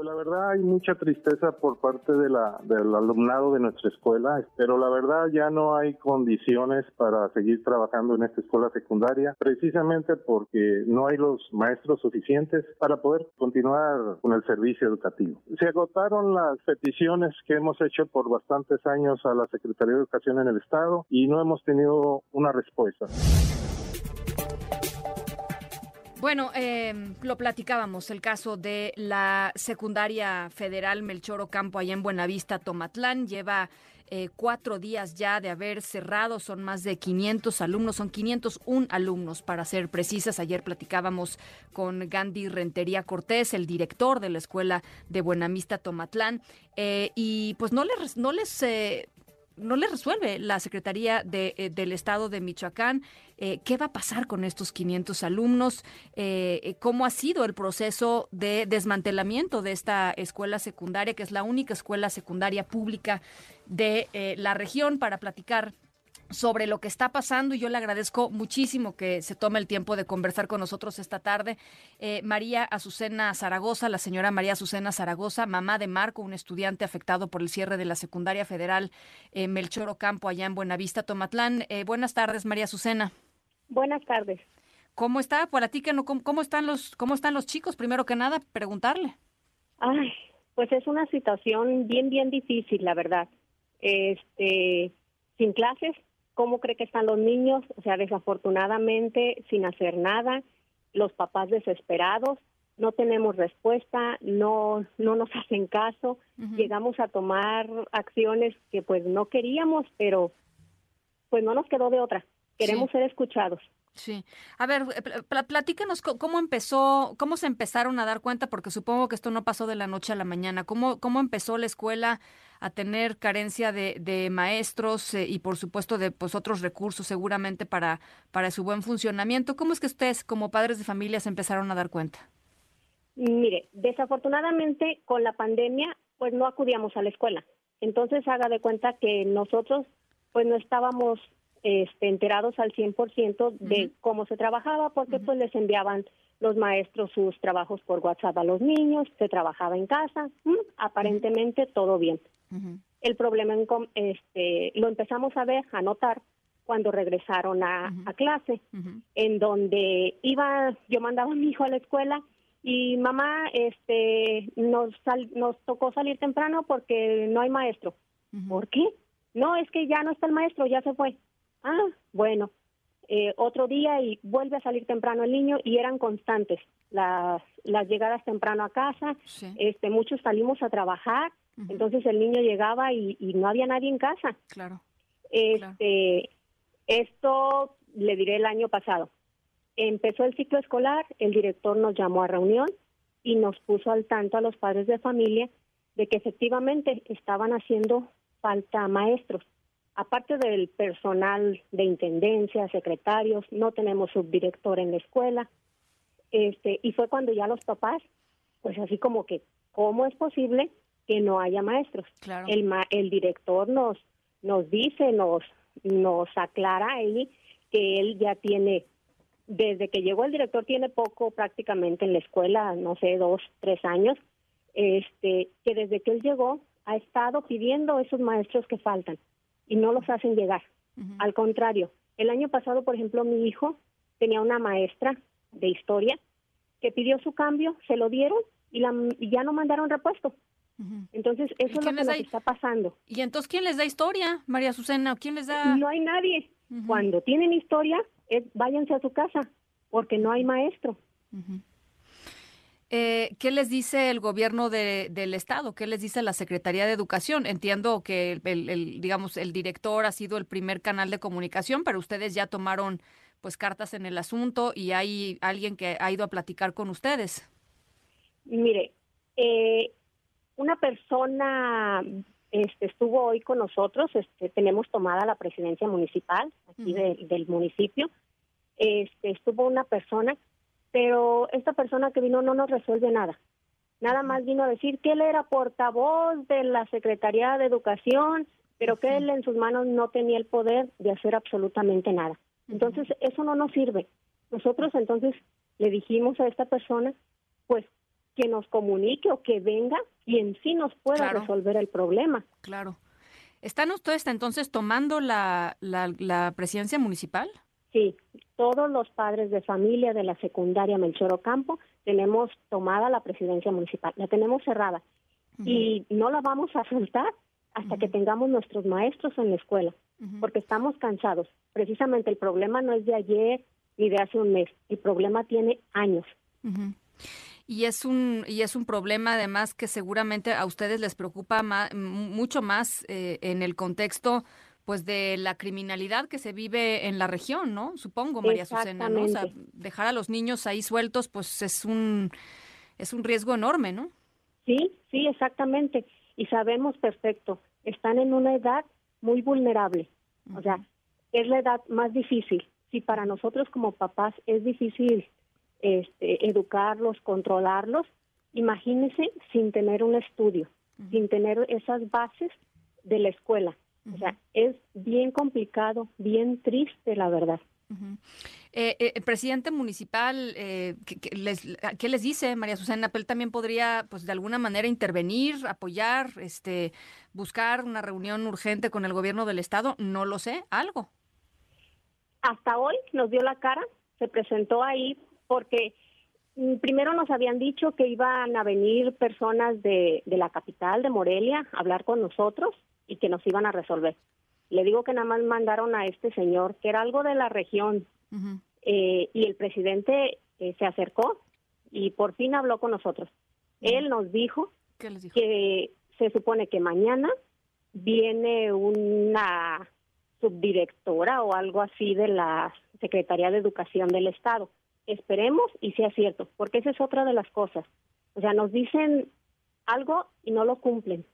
Pues la verdad hay mucha tristeza por parte de la, del alumnado de nuestra escuela, pero la verdad ya no hay condiciones para seguir trabajando en esta escuela secundaria, precisamente porque no hay los maestros suficientes para poder continuar con el servicio educativo. Se agotaron las peticiones que hemos hecho por bastantes años a la Secretaría de Educación en el Estado y no hemos tenido una respuesta. Bueno, eh, lo platicábamos, el caso de la secundaria federal Melchor Ocampo allá en Buenavista, Tomatlán, lleva eh, cuatro días ya de haber cerrado, son más de 500 alumnos, son 501 alumnos para ser precisas. Ayer platicábamos con Gandhi Rentería Cortés, el director de la escuela de Buenavista, Tomatlán, eh, y pues no les, no les eh, no le resuelve la Secretaría de, eh, del Estado de Michoacán. Eh, ¿Qué va a pasar con estos 500 alumnos? Eh, ¿Cómo ha sido el proceso de desmantelamiento de esta escuela secundaria, que es la única escuela secundaria pública de la región? Para platicar sobre lo que está pasando y yo le agradezco muchísimo que se tome el tiempo de conversar con nosotros esta tarde. Eh, María Azucena Zaragoza, la señora María Azucena Zaragoza, mamá de Marco, un estudiante afectado por el cierre de la secundaria federal eh, Melchor Ocampo allá en Buenavista, Tomatlán. Eh, buenas tardes, María Azucena. Buenas tardes. ¿Cómo está? Para ti, ¿cómo, ¿cómo están los cómo están los chicos? Primero que nada, preguntarle. Ay, pues es una situación bien bien difícil, la verdad. Este, sin clases, cómo cree que están los niños, o sea, desafortunadamente sin hacer nada, los papás desesperados, no tenemos respuesta, no no nos hacen caso, llegamos a tomar acciones que pues no queríamos, pero pues no nos quedó de otra. Queremos ser escuchados. Sí. A ver, eh, platícanos cómo empezó, cómo se empezaron a dar cuenta, porque supongo que esto no pasó de la noche a la mañana. ¿Cómo, cómo empezó la escuela a tener carencia de, de maestros eh, y, por supuesto, de pues, otros recursos seguramente para, para su buen funcionamiento? ¿Cómo es que ustedes, como padres de familia, se empezaron a dar cuenta? Mire, desafortunadamente con la pandemia, pues no acudíamos a la escuela. Entonces haga de cuenta que nosotros, pues no estábamos este, enterados al 100% de cómo se trabajaba, porque pues les enviaban los maestros sus trabajos por WhatsApp a los niños, se trabajaba en casa, aparentemente todo bien. El problema en, este, lo empezamos a ver, a notar, cuando regresaron a, clase, en donde iba, yo mandaba a mi hijo a la escuela y mamá, este, nos, nos tocó salir temprano porque no hay maestro. ¿Por qué? No, es que ya no está el maestro, ya se fue. Ah, bueno, eh, otro día y vuelve a salir temprano el niño y eran constantes las, las llegadas temprano a casa. Este, muchos salimos a trabajar, entonces el niño llegaba y, no había nadie en casa. Claro. Este, esto le diré el año pasado. Empezó el ciclo escolar, el director nos llamó a reunión y nos puso al tanto a los padres de familia de que efectivamente estaban haciendo falta maestros aparte del personal de intendencia, secretarios, no tenemos subdirector en la escuela. Este, y fue cuando ya los papás, pues así como que, ¿cómo es posible que no haya maestros? El, el director nos, nos dice, nos, nos aclara ahí que él ya tiene, desde que llegó el director tiene poco prácticamente en la escuela, no sé, dos, tres años, este, que desde que él llegó ha estado pidiendo esos maestros que faltan y no los hacen llegar. Al contrario, el año pasado, por ejemplo, mi hijo tenía una maestra de historia que pidió su cambio, se lo dieron y, la, ya no mandaron repuesto. Entonces, eso es lo que nos está pasando. ¿Y entonces quién les da historia, María Azucena? ¿Quién les da...? No hay nadie. Cuando tienen historia, váyanse a su casa, porque no hay maestro. Eh, ¿Qué les dice el gobierno del estado? ¿Qué les dice la Secretaría de Educación? Entiendo que el, digamos el director ha sido el primer canal de comunicación, pero ustedes ya tomaron pues cartas en el asunto y hay alguien que ha ido a platicar con ustedes. Mire, eh, una persona este, estuvo hoy con nosotros. Este, tenemos tomada la presidencia municipal aquí del municipio. Este, estuvo una persona pero esta persona que vino no nos resuelve nada. Nada más vino a decir que él era portavoz de la Secretaría de Educación, pero que él en sus manos no tenía el poder de hacer absolutamente nada. Entonces, eso no nos sirve. Nosotros entonces le dijimos a esta persona, pues, que nos comunique o que venga quien sí nos pueda resolver el problema. Claro. ¿Están ustedes entonces tomando la, la, presidencia municipal? Sí, todos los padres de familia de la secundaria Melchor Ocampo tenemos tomada la presidencia municipal, la tenemos cerrada y no la vamos a soltar hasta que tengamos nuestros maestros en la escuela, porque estamos cansados. Precisamente el problema no es de ayer ni de hace un mes, el problema tiene años. Y es un y es un problema además que seguramente a ustedes les preocupa mucho más eh, en el contexto pues de la criminalidad que se vive en la región, ¿no? Supongo, María Susana, ¿no? O sea, dejar a los niños ahí sueltos pues es un es un riesgo enorme, ¿no? Sí, sí, exactamente. Y sabemos perfecto, están en una edad muy vulnerable. O sea, es la edad más difícil. Si para nosotros como papás es difícil este, educarlos, controlarlos, imagínense sin tener un estudio, sin tener esas bases de la escuela. O sea, es bien complicado, bien triste, la verdad. Eh, eh, el presidente municipal, eh, ¿qué, les, ¿qué, les, dice María Susana? Él también podría, pues, de alguna manera intervenir, apoyar, este, buscar una reunión urgente con el gobierno del estado. No lo sé, algo. Hasta hoy nos dio la cara, se presentó ahí porque mm, primero nos habían dicho que iban a venir personas de, de la capital, de Morelia, a hablar con nosotros y que nos iban a resolver. Le digo que nada más mandaron a este señor, que era algo de la región, eh, y el presidente eh, se acercó y por fin habló con nosotros. Él nos dijo, que se supone que mañana viene una subdirectora o algo así de la Secretaría de Educación del Estado. Esperemos y sea cierto, porque esa es otra de las cosas. O sea, nos dicen algo y no lo cumplen.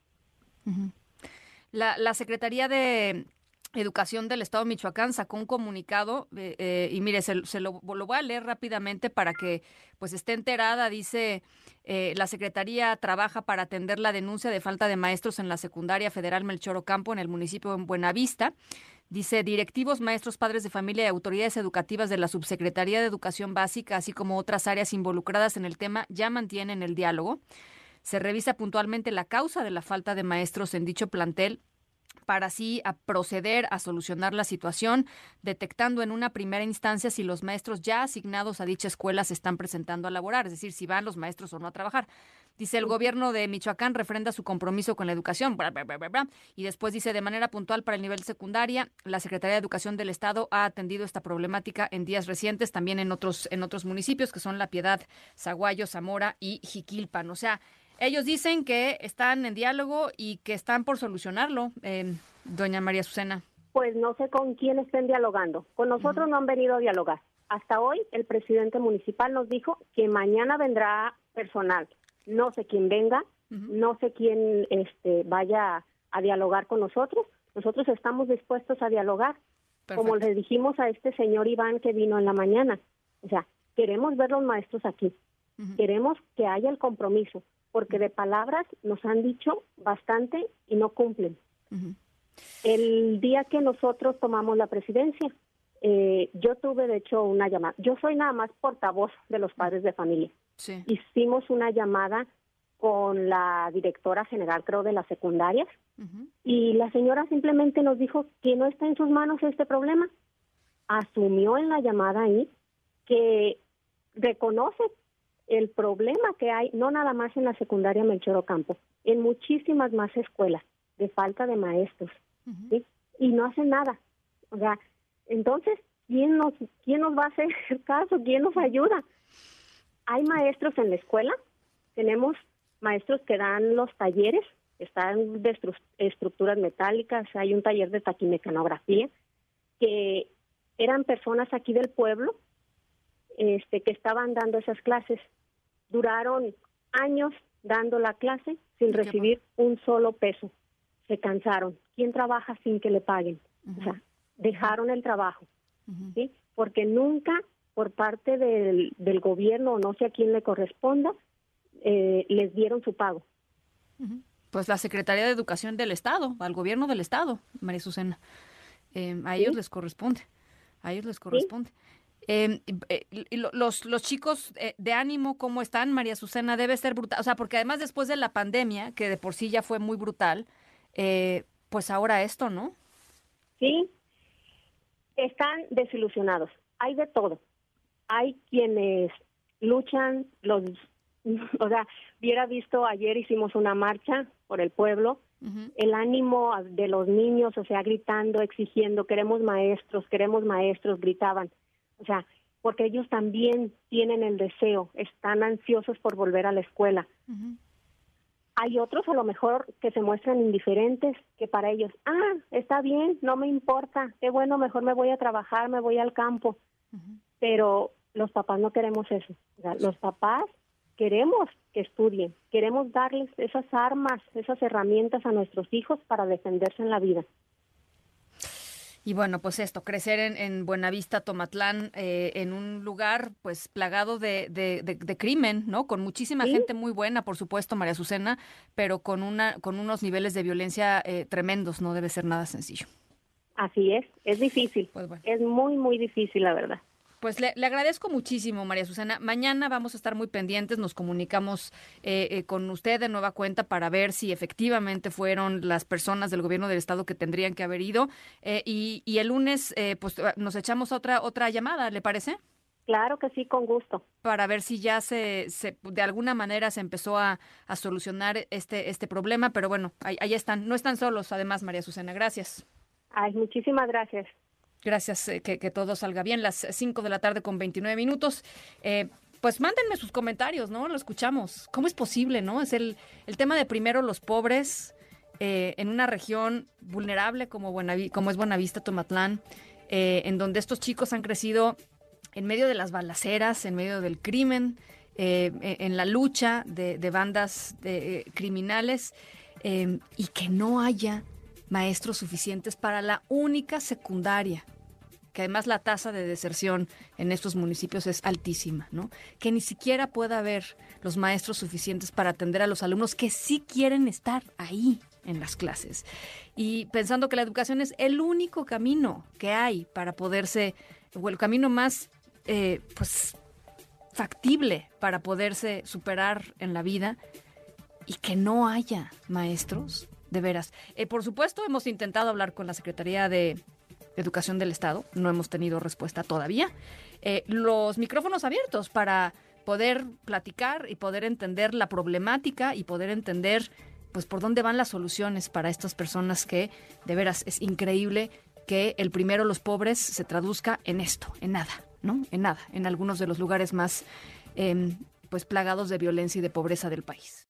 La, la Secretaría de Educación del Estado de Michoacán sacó un comunicado eh, eh, y mire, se, lo, voy a leer rápidamente para que pues esté enterada. Dice, eh, la Secretaría trabaja para atender la denuncia de falta de maestros en la secundaria federal Melchor Ocampo en el municipio de Buenavista. Dice, directivos, maestros, padres de familia y autoridades educativas de la Subsecretaría de Educación Básica, así como otras áreas involucradas en el tema, ya mantienen el diálogo. Se revisa puntualmente la causa de la falta de maestros en dicho plantel para así a proceder a solucionar la situación, detectando en una primera instancia si los maestros ya asignados a dicha escuela se están presentando a laborar, es decir, si van los maestros o no a trabajar. Dice el gobierno de Michoacán refrenda su compromiso con la educación, y después dice de manera puntual para el nivel secundaria, la Secretaría de Educación del Estado ha atendido esta problemática en días recientes, también en otros en otros municipios que son La Piedad, Zaguayo, Zamora y Jiquilpan. O sea, ellos dicen que están en diálogo y que están por solucionarlo, eh, doña María Azucena. Pues no sé con quién estén dialogando. Con nosotros no han venido a dialogar. Hasta hoy el presidente municipal nos dijo que mañana vendrá personal. No sé quién venga, no sé quién este, vaya a dialogar con nosotros. Nosotros estamos dispuestos a dialogar, como le dijimos a este señor Iván que vino en la mañana. O sea, queremos ver los maestros aquí. Queremos que haya el compromiso porque de palabras nos han dicho bastante y no cumplen. El día que nosotros tomamos la presidencia, eh, yo tuve de hecho una llamada. Yo soy nada más portavoz de los padres de familia. Hicimos una llamada con la directora general, creo, de las secundarias, y la señora simplemente nos dijo que no está en sus manos este problema. Asumió en la llamada ahí que reconoce el problema que hay, no nada más en la secundaria Melchor Ocampo, en muchísimas más escuelas, de falta de maestros, y no hacen nada. O sea, entonces, ¿quién nos, ¿quién nos va a hacer caso? ¿Quién nos ayuda? Hay maestros en la escuela, tenemos maestros que dan los talleres, están de estructuras metálicas, hay un taller de taquimecanografía, que eran personas aquí del pueblo este, que estaban dando esas clases. Duraron años dando la clase sin recibir un solo peso. Se cansaron. ¿Quién trabaja sin que le paguen? O sea, dejaron el trabajo, ¿sí? Porque nunca por parte del, del gobierno, no sé a quién le corresponda, eh, les dieron su pago. Pues la Secretaría de Educación del Estado, al gobierno del Estado, María Susana. Eh, a ellos les corresponde. A ellos les corresponde. Eh, los, los chicos eh, de ánimo, ¿cómo están, María Susana? Debe ser brutal. O sea, porque además después de la pandemia, que de por sí ya fue muy brutal, eh, pues ahora esto, ¿no? Sí, están desilusionados. Hay de todo. Hay quienes luchan, los, o sea, hubiera visto ayer hicimos una marcha por el pueblo, el ánimo de los niños, o sea, gritando, exigiendo, queremos maestros, queremos maestros, gritaban. O sea, porque ellos también tienen el deseo, están ansiosos por volver a la escuela. Hay otros a lo mejor que se muestran indiferentes, que para ellos, ah, está bien, no me importa, qué bueno, mejor me voy a trabajar, me voy al campo. Pero los papás no queremos eso. los papás queremos que estudien, queremos darles esas armas, esas herramientas a nuestros hijos para defenderse en la vida. Y bueno, pues esto, crecer en, en Buenavista, Tomatlán, eh, en un lugar pues plagado de, de, crimen, ¿no? Con muchísima gente muy buena, por supuesto, María Azucena, pero con, una, con unos niveles de violencia eh, tremendos, no debe ser nada sencillo. Así es, es difícil, pues es muy, muy difícil, la verdad. Pues le, agradezco muchísimo, María Susana. Mañana vamos a estar muy pendientes, nos comunicamos eh, eh, con usted de nueva cuenta para ver si efectivamente fueron las personas del gobierno del estado que tendrían que haber ido. Eh, y, el lunes, pues nos echamos otra, otra llamada, ¿le parece? Claro que sí, con gusto. Para ver si ya se, se de alguna manera se empezó a, solucionar este, este problema, pero bueno, ahí, ahí están. No están solos, además, María Susana. Gracias. Ay, muchísimas gracias. Gracias, eh, que, todo salga bien. Las 5 de la tarde con 29 minutos. Eh, pues mándenme sus comentarios, ¿no? Lo escuchamos. ¿Cómo es posible, no? Es el, el tema de primero los pobres eh, en una región vulnerable como, como es Buenavista, Tomatlán, en donde estos chicos han crecido en medio de las balaceras, en medio del crimen, en la lucha de, de bandas criminales y que no haya maestros suficientes para la única secundaria que además la tasa de deserción en estos municipios es altísima, ¿no? Que ni siquiera pueda haber los maestros suficientes para atender a los alumnos que sí quieren estar ahí en las clases. Y pensando que la educación es el único camino que hay para poderse, o el camino más, eh, pues, factible para poderse superar en la vida y que no haya maestros, de veras. Eh, por supuesto, hemos intentado hablar con la Secretaría de Educación del Estado. No hemos tenido respuesta todavía. Eh, los micrófonos abiertos para poder platicar y poder entender la problemática y poder entender pues por dónde van las soluciones para estas personas que de veras es increíble que el primero los pobres se traduzca en esto, en nada, ¿no? En nada, en algunos de los lugares más em, pues plagados de violencia y de pobreza del país.